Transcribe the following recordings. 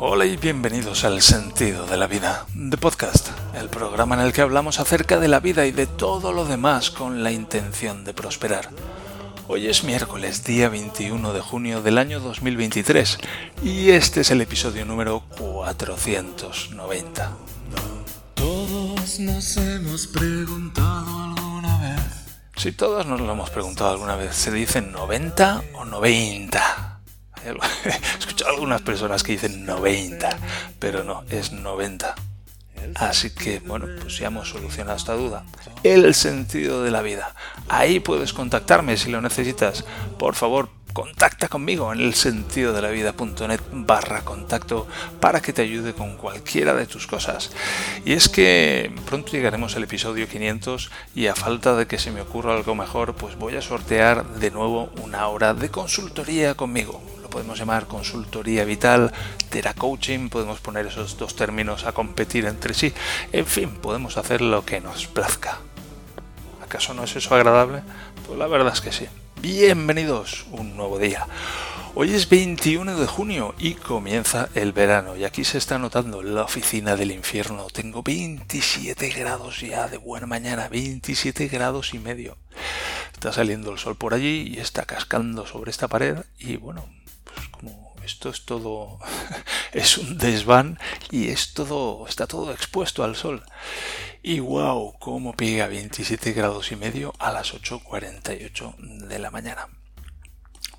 Hola y bienvenidos al Sentido de la Vida, de Podcast, el programa en el que hablamos acerca de la vida y de todo lo demás con la intención de prosperar. Hoy es miércoles, día 21 de junio del año 2023, y este es el episodio número 490. Todos nos hemos preguntado alguna vez. Si todos nos lo hemos preguntado alguna vez, ¿se dice 90 o 90? He escuchado algunas personas que dicen 90, pero no, es 90. Así que, bueno, pues ya hemos solucionado esta duda. El sentido de la vida. Ahí puedes contactarme si lo necesitas. Por favor, contacta conmigo en el sentido de la vida.net barra contacto para que te ayude con cualquiera de tus cosas. Y es que pronto llegaremos al episodio 500 y a falta de que se me ocurra algo mejor, pues voy a sortear de nuevo una hora de consultoría conmigo podemos llamar consultoría vital, coaching, podemos poner esos dos términos a competir entre sí, en fin, podemos hacer lo que nos plazca. ¿Acaso no es eso agradable? Pues la verdad es que sí. Bienvenidos, un nuevo día. Hoy es 21 de junio y comienza el verano y aquí se está notando la oficina del infierno. Tengo 27 grados ya de buena mañana, 27 grados y medio. Está saliendo el sol por allí y está cascando sobre esta pared y bueno, como esto es todo es un desván y es todo está todo expuesto al sol. Y wow cómo pega 27 grados y medio a las 8.48 de la mañana.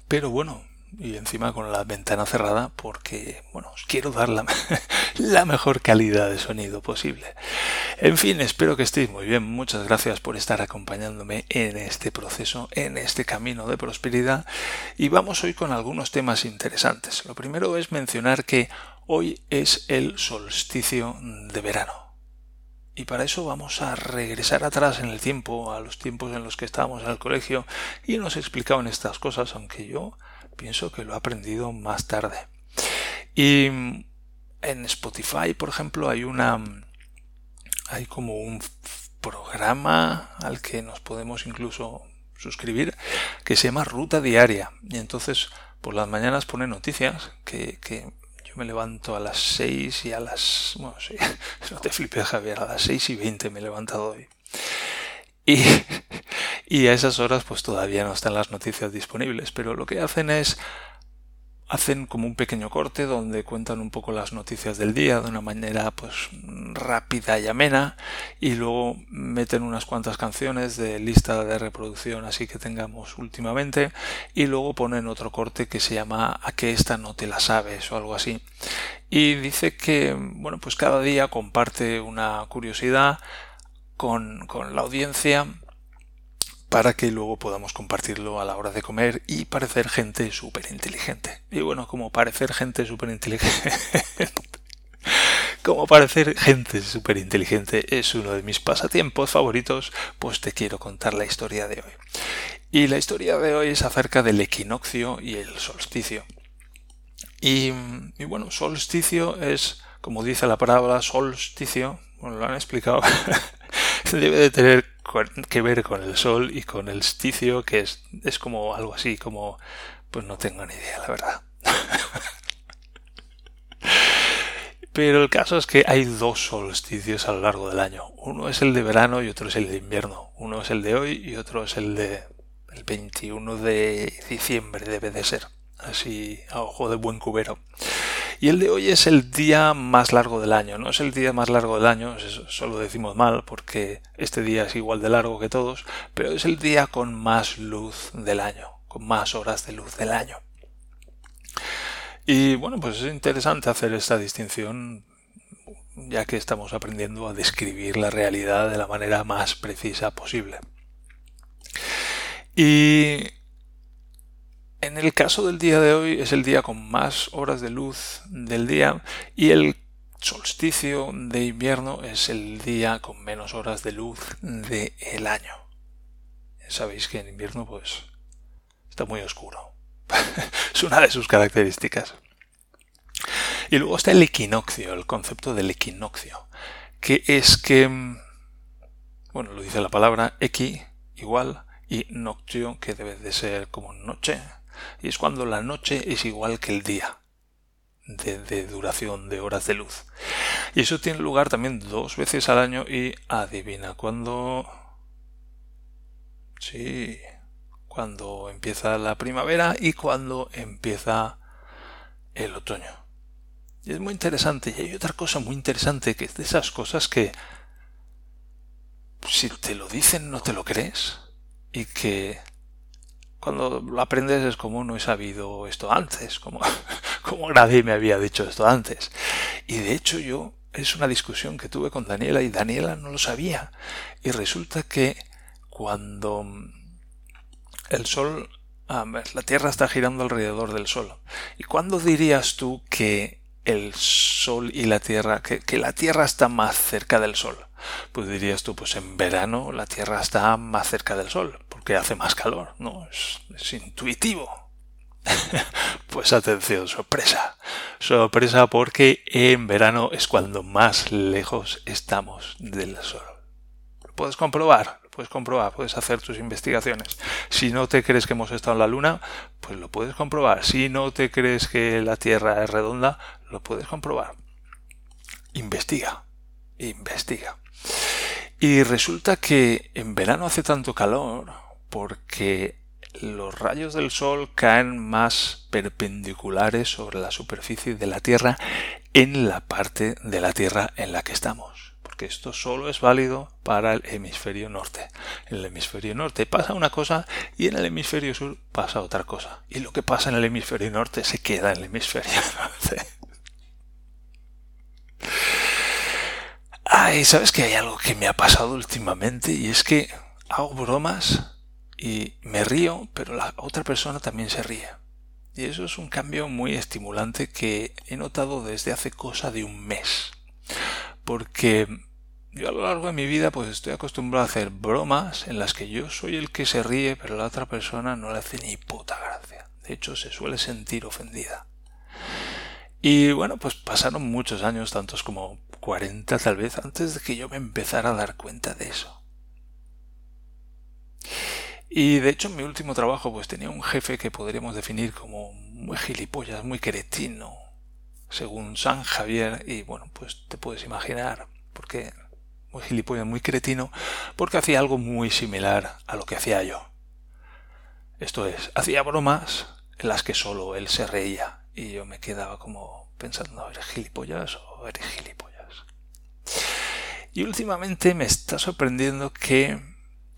Pero bueno y encima con la ventana cerrada porque, bueno, os quiero dar la, la, mejor calidad de sonido posible. En fin, espero que estéis muy bien. Muchas gracias por estar acompañándome en este proceso, en este camino de prosperidad. Y vamos hoy con algunos temas interesantes. Lo primero es mencionar que hoy es el solsticio de verano. Y para eso vamos a regresar atrás en el tiempo, a los tiempos en los que estábamos en el colegio y nos explicaban estas cosas, aunque yo pienso que lo he aprendido más tarde. Y en Spotify, por ejemplo, hay una hay como un programa al que nos podemos incluso suscribir que se llama Ruta Diaria. Y entonces por las mañanas pone noticias que, que yo me levanto a las 6 y a las... Bueno, sí, no te flipes Javier, a las 6 y 20 me he levantado hoy. Y, y a esas horas pues todavía no están las noticias disponibles, pero lo que hacen es hacen como un pequeño corte donde cuentan un poco las noticias del día de una manera pues rápida y amena y luego meten unas cuantas canciones de lista de reproducción así que tengamos últimamente y luego ponen otro corte que se llama a que esta no te la sabes o algo así. Y dice que bueno pues cada día comparte una curiosidad con, con la audiencia para que luego podamos compartirlo a la hora de comer y parecer gente súper inteligente. Y bueno, como parecer gente súper inteligente... como parecer gente súper inteligente es uno de mis pasatiempos favoritos, pues te quiero contar la historia de hoy. Y la historia de hoy es acerca del equinoccio y el solsticio. Y, bueno, solsticio es, como dice la palabra solsticio, bueno, lo han explicado, debe de tener que ver con el sol y con el solsticio, que es, es como algo así, como, pues no tengo ni idea, la verdad. Pero el caso es que hay dos solsticios a lo largo del año. Uno es el de verano y otro es el de invierno. Uno es el de hoy y otro es el de el 21 de diciembre debe de ser. Así a ojo de buen cubero. Y el de hoy es el día más largo del año. No es el día más largo del año, eso lo decimos mal porque este día es igual de largo que todos, pero es el día con más luz del año, con más horas de luz del año. Y bueno, pues es interesante hacer esta distinción ya que estamos aprendiendo a describir la realidad de la manera más precisa posible. Y en el caso del día de hoy es el día con más horas de luz del día y el solsticio de invierno es el día con menos horas de luz del año. Sabéis que en invierno pues está muy oscuro. es una de sus características. Y luego está el equinoccio, el concepto del equinoccio, que es que, bueno, lo dice la palabra equi, igual, y noctio, que debe de ser como noche, y es cuando la noche es igual que el día. de, duración de horas de luz. Y eso tiene lugar también dos veces al año y adivina cuándo... Sí, cuando empieza la primavera y cuando empieza el otoño. Y es muy interesante. Y hay otra cosa muy interesante que es de esas cosas que si te lo dicen no te lo crees. Y que cuando lo aprendes es como no he sabido esto antes, como, como nadie me había dicho esto antes. Y de hecho yo es una discusión que tuve con Daniela y Daniela no lo sabía. Y resulta que cuando el Sol, la Tierra está girando alrededor del Sol. ¿Y cuándo dirías tú que el Sol y la Tierra, que, la Tierra está más cerca del Sol? Pues dirías tú, pues en verano la Tierra está más cerca del Sol, hace más calor, ¿no? es intuitivo. pues atención, sorpresa. Sorpresa porque en verano es cuando más lejos estamos del Sol. ¿Lo puedes comprobar? Lo puedes comprobar, puedes hacer tus investigaciones. Si no te crees que hemos estado en la Luna, pues lo puedes comprobar. Si no te crees que la Tierra es redonda, lo puedes comprobar. Investiga, investiga. Y resulta que en verano hace tanto calor porque los rayos del Sol caen más perpendiculares sobre la superficie de la Tierra en la parte de la Tierra en la que estamos. Porque esto solo es válido para el hemisferio norte. En el hemisferio norte pasa una cosa y en el hemisferio sur pasa otra cosa. Y lo que pasa en el hemisferio norte se queda en el hemisferio norte. Ay, ¿sabes que hay algo que me ha pasado últimamente? Y es que hago bromas y me río, pero la otra persona también se ríe. Y eso es un cambio muy estimulante que he notado desde hace cosa de un mes. Porque yo a lo largo de mi vida pues estoy acostumbrado a hacer bromas en las que yo soy el que se ríe, pero la otra persona no le hace ni puta gracia. De hecho, se suele sentir ofendida. Y bueno, pues pasaron muchos años, tantos como 40 tal vez, antes de que yo me empezara a dar cuenta de eso. Y de hecho en mi último trabajo pues tenía un jefe que podríamos definir como muy gilipollas, muy cretino, según San Javier, y bueno, pues te puedes imaginar, porque muy gilipollas, muy cretino, porque hacía algo muy similar a lo que hacía yo. Esto es, hacía bromas en las que solo él se reía, y yo me quedaba como pensando, ¿eres gilipollas o eres gilipollas? Y últimamente me está sorprendiendo que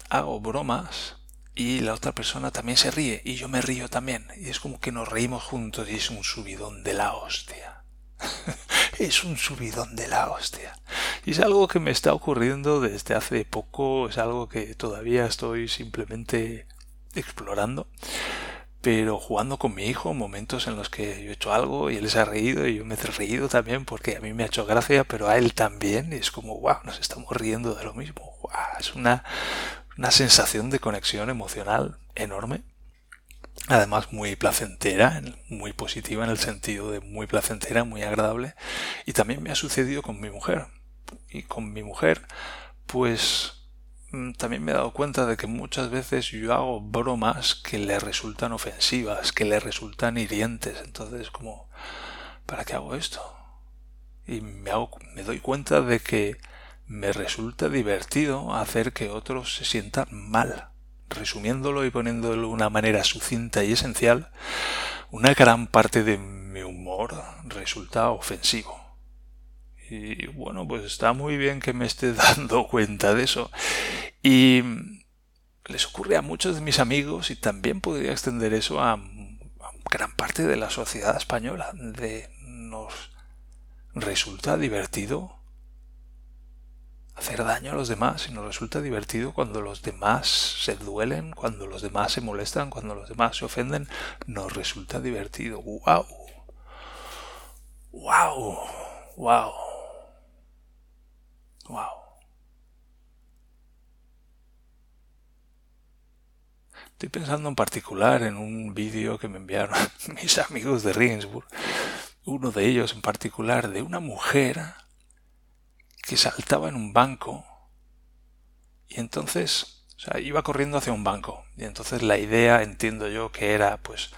hago bromas y la otra persona también se ríe y yo me río también y es como que nos reímos juntos y es un subidón de la hostia. es un subidón de la hostia. Y es algo que me está ocurriendo desde hace poco, es algo que todavía estoy simplemente explorando. Pero jugando con mi hijo, momentos en los que yo he hecho algo y él se ha reído y yo me he reído también porque a mí me ha hecho gracia, pero a él también. Y es como, wow, nos estamos riendo de lo mismo. Wow, es una, una sensación de conexión emocional enorme. Además muy placentera, muy positiva en el sentido de muy placentera, muy agradable. Y también me ha sucedido con mi mujer. Y con mi mujer, pues mm, también me he dado cuenta de que muchas veces yo hago bromas que le resultan ofensivas, que le resultan hirientes. Entonces, como, ¿para qué hago esto? Y me, hago, me doy cuenta de que me resulta divertido hacer que otros se sientan mal. Resumiéndolo y poniéndolo de una manera sucinta y esencial, una gran parte de mi humor resulta ofensivo. Y bueno, pues está muy bien que me esté dando cuenta de eso. Y les ocurre a muchos de mis amigos y también podría extender eso a, gran parte de la sociedad española. De nos resulta divertido hacer daño a los demás y nos resulta divertido cuando los demás se duelen, cuando los demás se molestan, cuando los demás se ofenden, nos resulta divertido. ¡Wow! ¡Wow! ¡Wow! ¡Wow! Estoy pensando en particular en un vídeo que me enviaron mis amigos de Regensburg, uno de ellos en particular, de una mujer que saltaba en un banco y entonces, o sea, iba corriendo hacia un banco y entonces la idea, entiendo yo, que era pues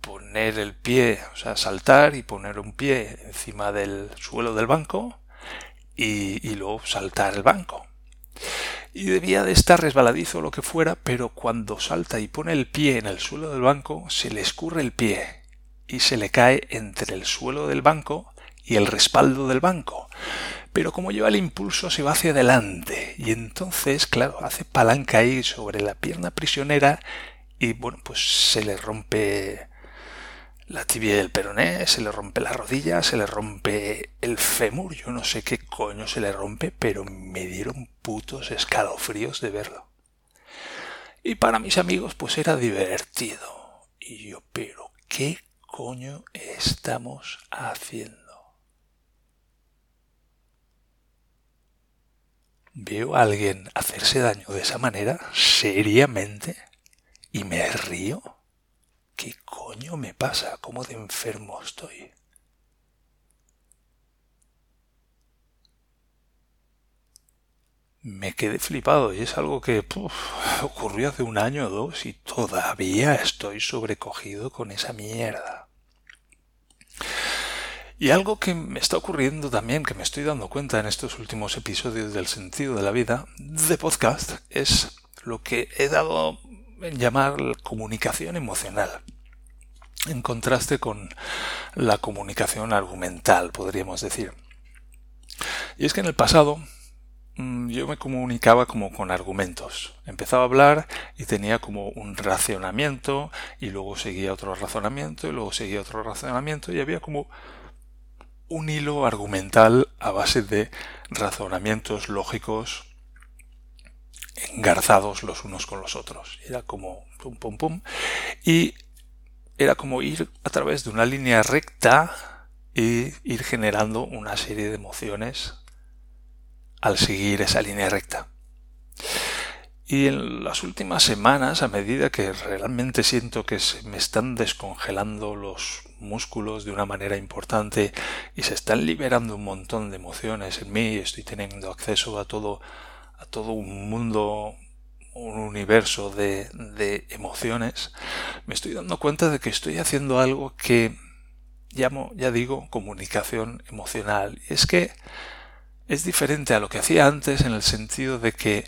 poner el pie, o sea, saltar y poner un pie encima del suelo del banco y, y luego saltar el banco. Y debía de estar resbaladizo o lo que fuera, pero cuando salta y pone el pie en el suelo del banco, se le escurre el pie y se le cae entre el suelo del banco y el respaldo del banco. Pero como lleva el impulso se va hacia adelante y entonces, claro, hace palanca ahí sobre la pierna prisionera y bueno, pues se le rompe la tibia del peroné, se le rompe la rodilla, se le rompe el fémur, yo no sé qué coño se le rompe, pero me dieron putos escalofríos de verlo. Y para mis amigos pues era divertido. Y yo, pero ¿qué coño estamos haciendo? Veo a alguien hacerse daño de esa manera, seriamente, y me río. ¿Qué coño me pasa? ¿Cómo de enfermo estoy? Me quedé flipado y es algo que ocurrió hace un año o dos y todavía estoy sobrecogido con esa mierda. Y algo que me está ocurriendo también, que me estoy dando cuenta en estos últimos episodios del sentido de la vida de podcast, es lo que he dado en llamar comunicación emocional, en contraste con la comunicación argumental, podríamos decir. Y es que en el pasado mm, yo me comunicaba como con argumentos. Empezaba a hablar y tenía como un racionamiento y luego seguía otro razonamiento y luego seguía otro razonamiento y había como un hilo argumental a base de razonamientos lógicos engarzados los unos con los otros. Era como pum pum pum y era como ir a través de una línea recta y ir generando una serie de emociones al seguir esa línea recta. Y en las últimas semanas, a medida que realmente siento que se me están descongelando los músculos de una manera importante y se están liberando un montón de emociones en mí, estoy teniendo acceso a todo, a todo un mundo, un universo de, de emociones, me estoy dando cuenta de que estoy haciendo algo que llamo, ya digo, comunicación emocional. Y es que es diferente a lo que hacía antes en el sentido de que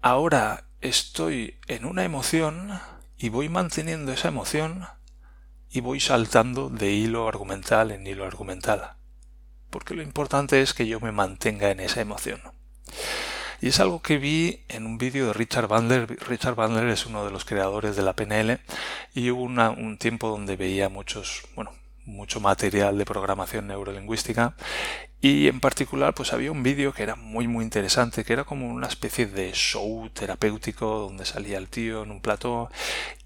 ahora estoy en una emoción y voy manteniendo esa emoción y voy saltando de hilo argumental en hilo argumental. Porque lo importante es que yo me mantenga en esa emoción. Y es algo que vi en un vídeo de Richard Bandler. Richard Bandler es uno de los creadores de la PNL y hubo un tiempo donde veía muchos, bueno, mucho material de programación neurolingüística y en particular pues había un vídeo que era muy muy interesante que era como una especie de show terapéutico donde salía el tío en un plató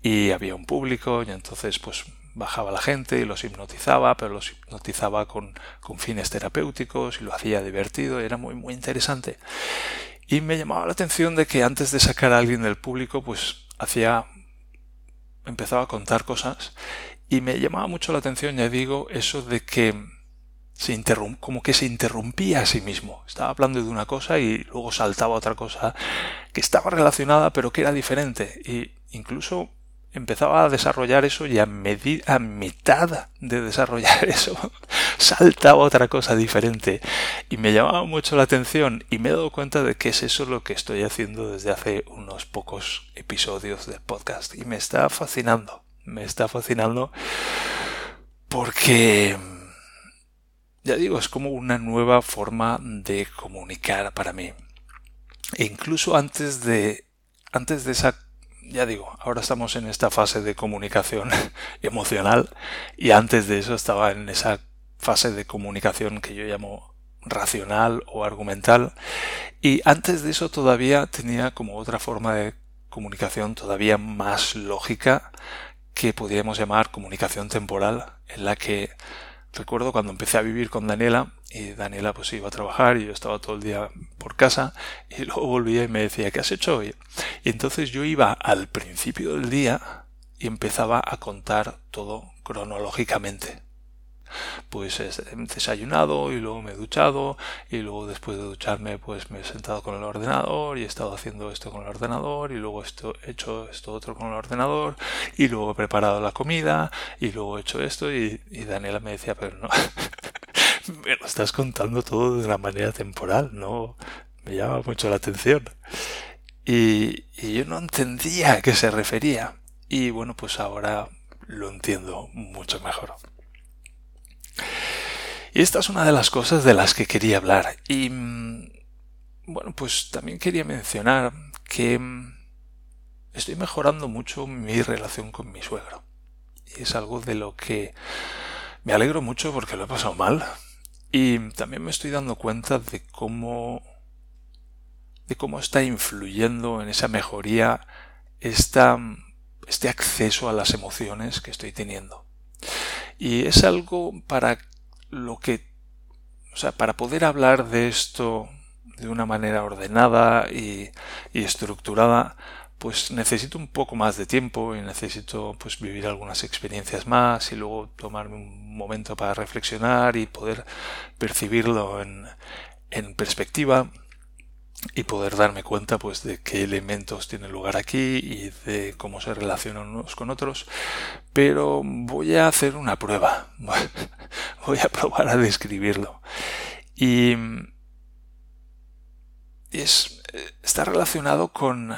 y había un público y entonces pues bajaba la gente y los hipnotizaba pero los hipnotizaba con, con fines terapéuticos y lo hacía divertido era muy muy interesante y me llamaba la atención de que antes de sacar a alguien del público pues hacía empezaba a contar cosas y me llamaba mucho la atención, ya digo, eso de que se como que se interrumpía a sí mismo. Estaba hablando de una cosa y luego saltaba otra cosa que estaba relacionada pero que era diferente. Y incluso empezaba a desarrollar eso y a, a mitad de desarrollar eso saltaba otra cosa diferente. Y me llamaba mucho la atención y me he dado cuenta de que es eso lo que estoy haciendo desde hace unos pocos episodios del podcast. Y me está fascinando me está fascinando porque, ya digo, es como una nueva forma de comunicar para mí. E incluso antes de, antes de esa, ya digo, ahora estamos en esta fase de comunicación emocional y antes de eso estaba en esa fase de comunicación que yo llamo racional o argumental. Y antes de eso todavía tenía como otra forma de comunicación todavía más lógica que podríamos llamar comunicación temporal, en la que recuerdo cuando empecé a vivir con Daniela, y Daniela pues iba a trabajar y yo estaba todo el día por casa, y luego volvía y me decía, ¿qué has hecho hoy? Y entonces yo iba al principio del día y empezaba a contar todo cronológicamente. Pues he desayunado y luego me he duchado y luego después de ducharme pues me he sentado con el ordenador y he estado haciendo esto con el ordenador y luego esto, he hecho esto otro con el ordenador y luego he preparado la comida y luego he hecho esto y, y Daniela me decía pero no me lo estás contando todo de una manera temporal no me llama mucho la atención y, y yo no entendía a qué se refería y bueno pues ahora lo entiendo mucho mejor. Y esta es una de las cosas de las que quería hablar. Y mm, bueno, pues también quería mencionar que mm, estoy mejorando mucho mi relación con mi suegro. Y es algo de lo que me alegro mucho porque lo he pasado mal. Y también me estoy dando cuenta de cómo de cómo está influyendo en esa mejoría esta este acceso a las emociones que estoy teniendo. Y es algo para lo que, o sea, para poder hablar de esto de una manera ordenada y, estructurada, pues necesito un poco más de tiempo y necesito pues vivir algunas experiencias más y luego tomarme un momento para reflexionar y poder percibirlo en, en perspectiva y poder darme cuenta pues de qué elementos tienen lugar aquí y de cómo se relacionan unos con otros. Pero voy a hacer una prueba. Voy a probar a describirlo. Y es está relacionado con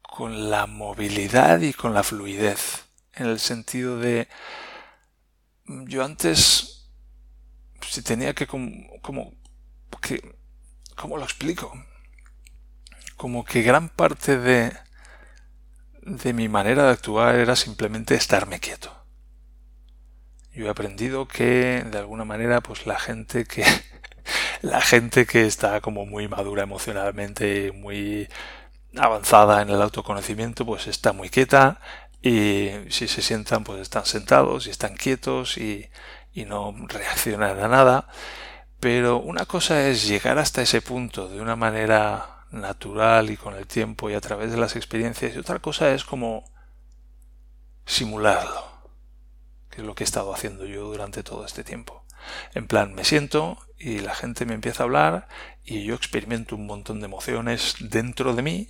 con la movilidad y con la fluidez en el sentido de yo antes si tenía que como, como que ¿Cómo lo explico? Como que gran parte de, de mi manera de actuar era simplemente estarme quieto. Yo he aprendido que de alguna manera pues la gente que la gente que está como muy madura emocionalmente, muy avanzada en el autoconocimiento, pues está muy quieta y si se sientan pues están sentados y están quietos y, y no reaccionan a nada pero una cosa es llegar hasta ese punto de una manera natural y con el tiempo y a través de las experiencias y otra cosa es como simularlo, que es lo que he estado haciendo yo durante todo este tiempo. En plan, me siento y la gente me empieza a hablar y yo experimento un montón de emociones dentro de mí,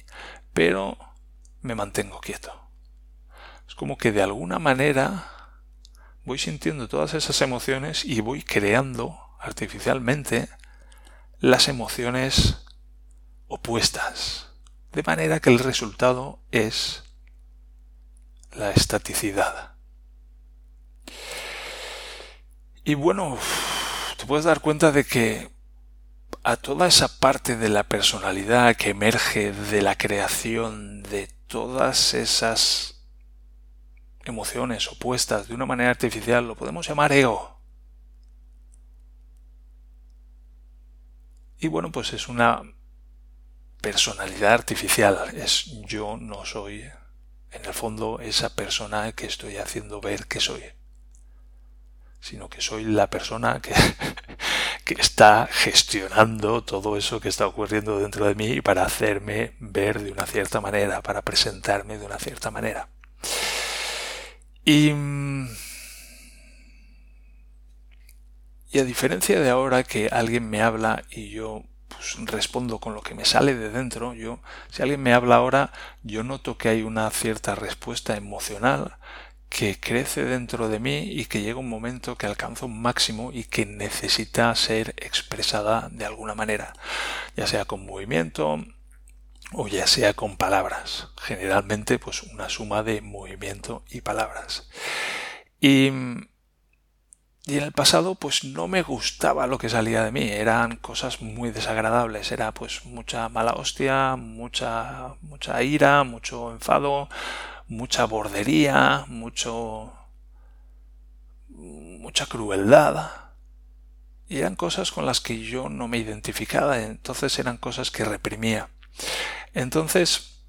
pero me mantengo quieto. Es como que de alguna manera voy sintiendo todas esas emociones y voy creando artificialmente las emociones opuestas, de manera que el resultado es la estaticidad. Y bueno, te puedes dar cuenta de que a toda esa parte de la personalidad que emerge de la creación de todas esas emociones opuestas de una manera artificial, lo podemos llamar ego. Y bueno, pues es una personalidad artificial. Es yo no soy, en el fondo, esa persona que estoy haciendo ver que soy. Sino que soy la persona que, que está gestionando todo eso que está ocurriendo dentro de mí para hacerme ver de una cierta manera, para presentarme de una cierta manera. Y Y a diferencia de ahora que alguien me habla y yo pues, respondo con lo que me sale de dentro, yo, si alguien me habla ahora, yo noto que hay una cierta respuesta emocional que crece dentro de mí y que llega un momento que alcanza un máximo y que necesita ser expresada de alguna manera, ya sea con movimiento o ya sea con palabras. Generalmente pues una suma de movimiento y palabras. Y y en el pasado pues no me gustaba lo que salía de mí, eran cosas muy desagradables, era pues mucha mala hostia, mucha mucha ira, mucho enfado, mucha bordería, mucho mucha crueldad. Y eran cosas con las que yo no me identificaba, entonces eran cosas que reprimía. Entonces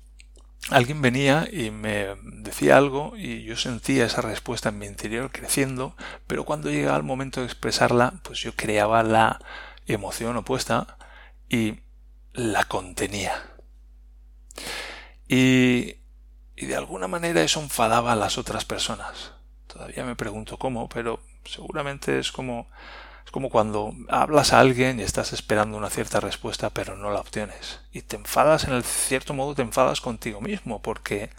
alguien venía y me decía algo y yo sentía esa respuesta en mi interior creciendo, pero cuando llegaba el momento de expresarla, pues yo creaba la emoción opuesta y la contenía. Y, y de alguna manera eso enfadaba a las otras personas. Todavía me pregunto cómo, pero Seguramente es como como cuando hablas a alguien y estás esperando una cierta respuesta pero no la obtienes. Y te enfadas, en el cierto modo te enfadas contigo mismo porque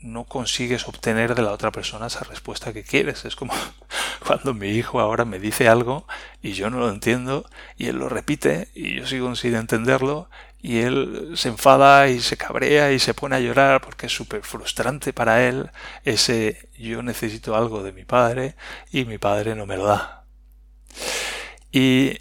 no consigues obtener de la otra persona esa respuesta que quieres. Es como cuando mi hijo ahora me dice algo y yo no lo entiendo y él lo repite y yo sigo sin entenderlo y él se enfada y se cabrea y se pone a llorar porque es súper frustrante para él ese yo necesito algo de mi padre y mi padre no me lo da. Y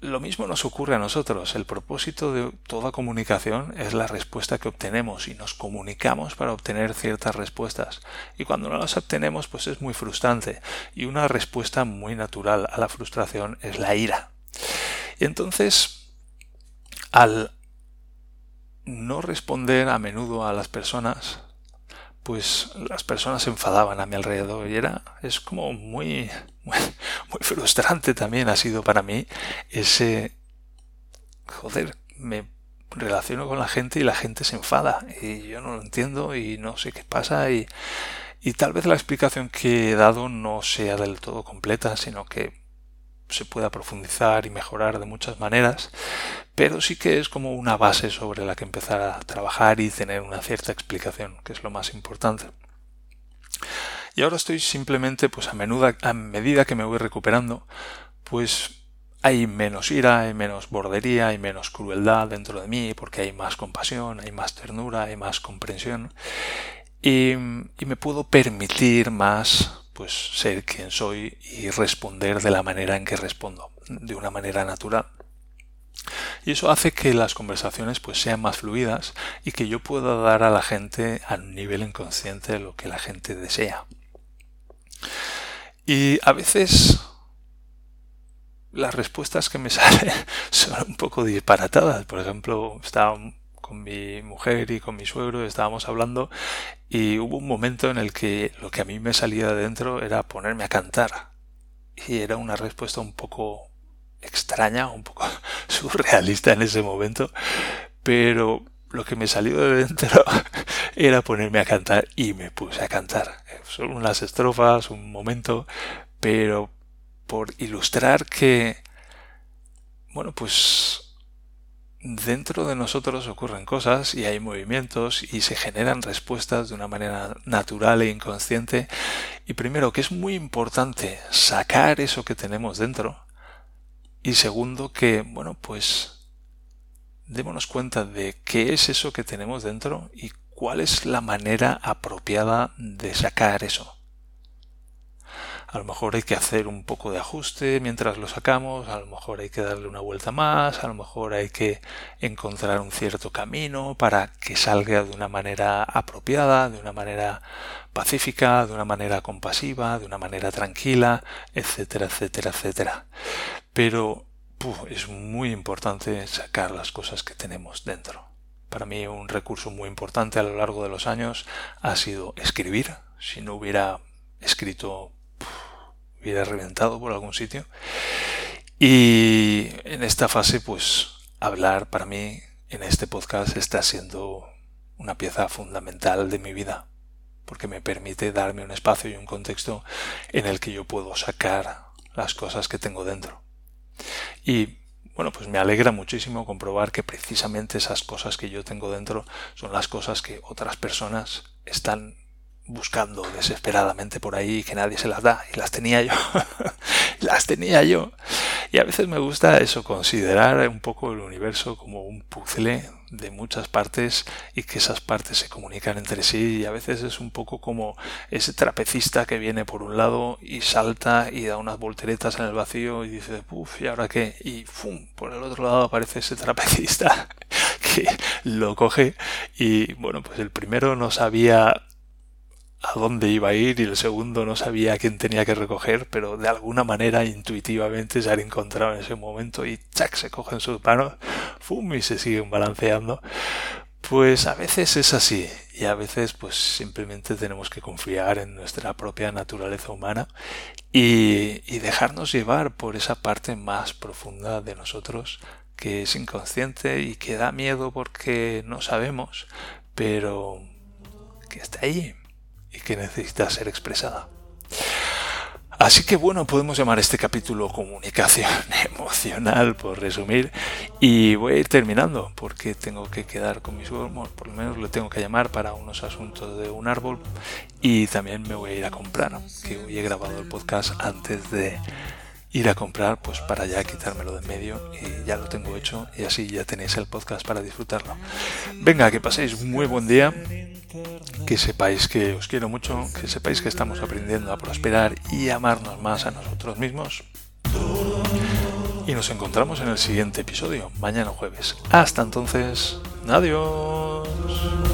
lo mismo nos ocurre a nosotros. El propósito de toda comunicación es la respuesta que obtenemos y nos comunicamos para obtener ciertas respuestas. Y cuando no las obtenemos, pues es muy frustrante. Y una respuesta muy natural a la frustración es la ira. Y entonces, al no responder a menudo a las personas, pues las personas se enfadaban a mi alrededor y era es como muy, muy frustrante también ha sido para mí ese joder me relaciono con la gente y la gente se enfada y yo no lo entiendo y no sé qué pasa y, y tal vez la explicación que he dado no sea del todo completa sino que se pueda profundizar y mejorar de muchas maneras, pero sí que es como una base sobre la que empezar a trabajar y tener una cierta explicación, que es lo más importante. Y ahora estoy simplemente, pues a, menuda, a medida que me voy recuperando, pues hay menos ira, hay menos bordería, hay menos crueldad dentro de mí, porque hay más compasión, hay más ternura, hay más comprensión. Y, y me puedo permitir más pues ser quien soy y responder de la manera en que respondo, de una manera natural. Y eso hace que las conversaciones pues sean más fluidas y que yo pueda dar a la gente a un nivel inconsciente lo que la gente desea. Y a veces las respuestas que me salen son un poco disparatadas. Por ejemplo, estaba con mi mujer y con mi suegro, estábamos hablando y hubo un momento en el que lo que a mí me salía de dentro era ponerme a cantar. Y era una respuesta un poco extraña, un poco surrealista en ese momento, pero lo que me salió de dentro era ponerme a cantar y me puse a cantar. Solo unas estrofas, un momento, pero por ilustrar que, bueno, pues dentro de nosotros ocurren cosas y hay movimientos y se generan respuestas de una manera natural e inconsciente. Y primero, que es muy importante sacar eso que tenemos dentro. Y segundo, que, bueno, pues démonos cuenta de qué es eso que tenemos dentro y cuál es la manera apropiada de sacar eso. A lo mejor hay que hacer un poco de ajuste mientras lo sacamos, a lo mejor hay que darle una vuelta más, a lo mejor hay que encontrar un cierto camino para que salga de una manera apropiada, de una manera pacífica, de una manera compasiva, de una manera tranquila, etcétera, etcétera, etcétera. Pero es muy importante sacar las cosas que tenemos dentro. Para mí un recurso muy importante a lo largo de los años ha sido escribir. Si no hubiera escrito hubiera reventado por algún sitio. Y en esta fase, pues hablar para mí en este podcast está siendo una pieza fundamental de mi vida, porque me permite darme un espacio y un contexto en el que yo puedo sacar las cosas que tengo dentro. Y bueno, pues me alegra muchísimo comprobar que precisamente esas cosas que yo tengo dentro son las cosas que otras personas están buscando desesperadamente por ahí que nadie se las da y las tenía yo las tenía yo. Y a veces me gusta eso considerar un poco el universo como un puzzle de muchas partes y que esas partes se comunican entre sí y a veces es un poco como ese trapecista que viene por un lado y salta y da unas volteretas en el vacío y dice uff y ahora qué y ¡fum! por el otro lado aparece ese trapecista que lo coge. Y bueno pues el primero no sabía a dónde iba a ir y el segundo no sabía a quién tenía que recoger, pero de alguna manera intuitivamente se han encontrado en ese momento y ¡chac! se cogen sus manos, ¡fum! y se siguen balanceando. Pues a veces es así y a veces pues simplemente tenemos que confiar en nuestra propia naturaleza humana y, y dejarnos llevar por esa parte más profunda de nosotros que es inconsciente y que da miedo porque no sabemos, pero que está ahí y que necesita ser expresada. Así que bueno, podemos llamar este capítulo comunicación emocional, por resumir, y voy a ir terminando porque tengo que quedar con mi suegro, por lo menos lo tengo que llamar para unos asuntos de un árbol y también me voy a ir a comprar, que hoy he grabado el podcast antes de ir a comprar, pues para ya quitármelo de en medio y ya lo tengo hecho y así ya tenéis el podcast para disfrutarlo. Venga, que paséis muy buen día que sepáis que os quiero mucho, que sepáis que estamos aprendiendo a prosperar y amarnos más a nosotros mismos. Y nos encontramos en el siguiente episodio, mañana jueves. Hasta entonces, adiós.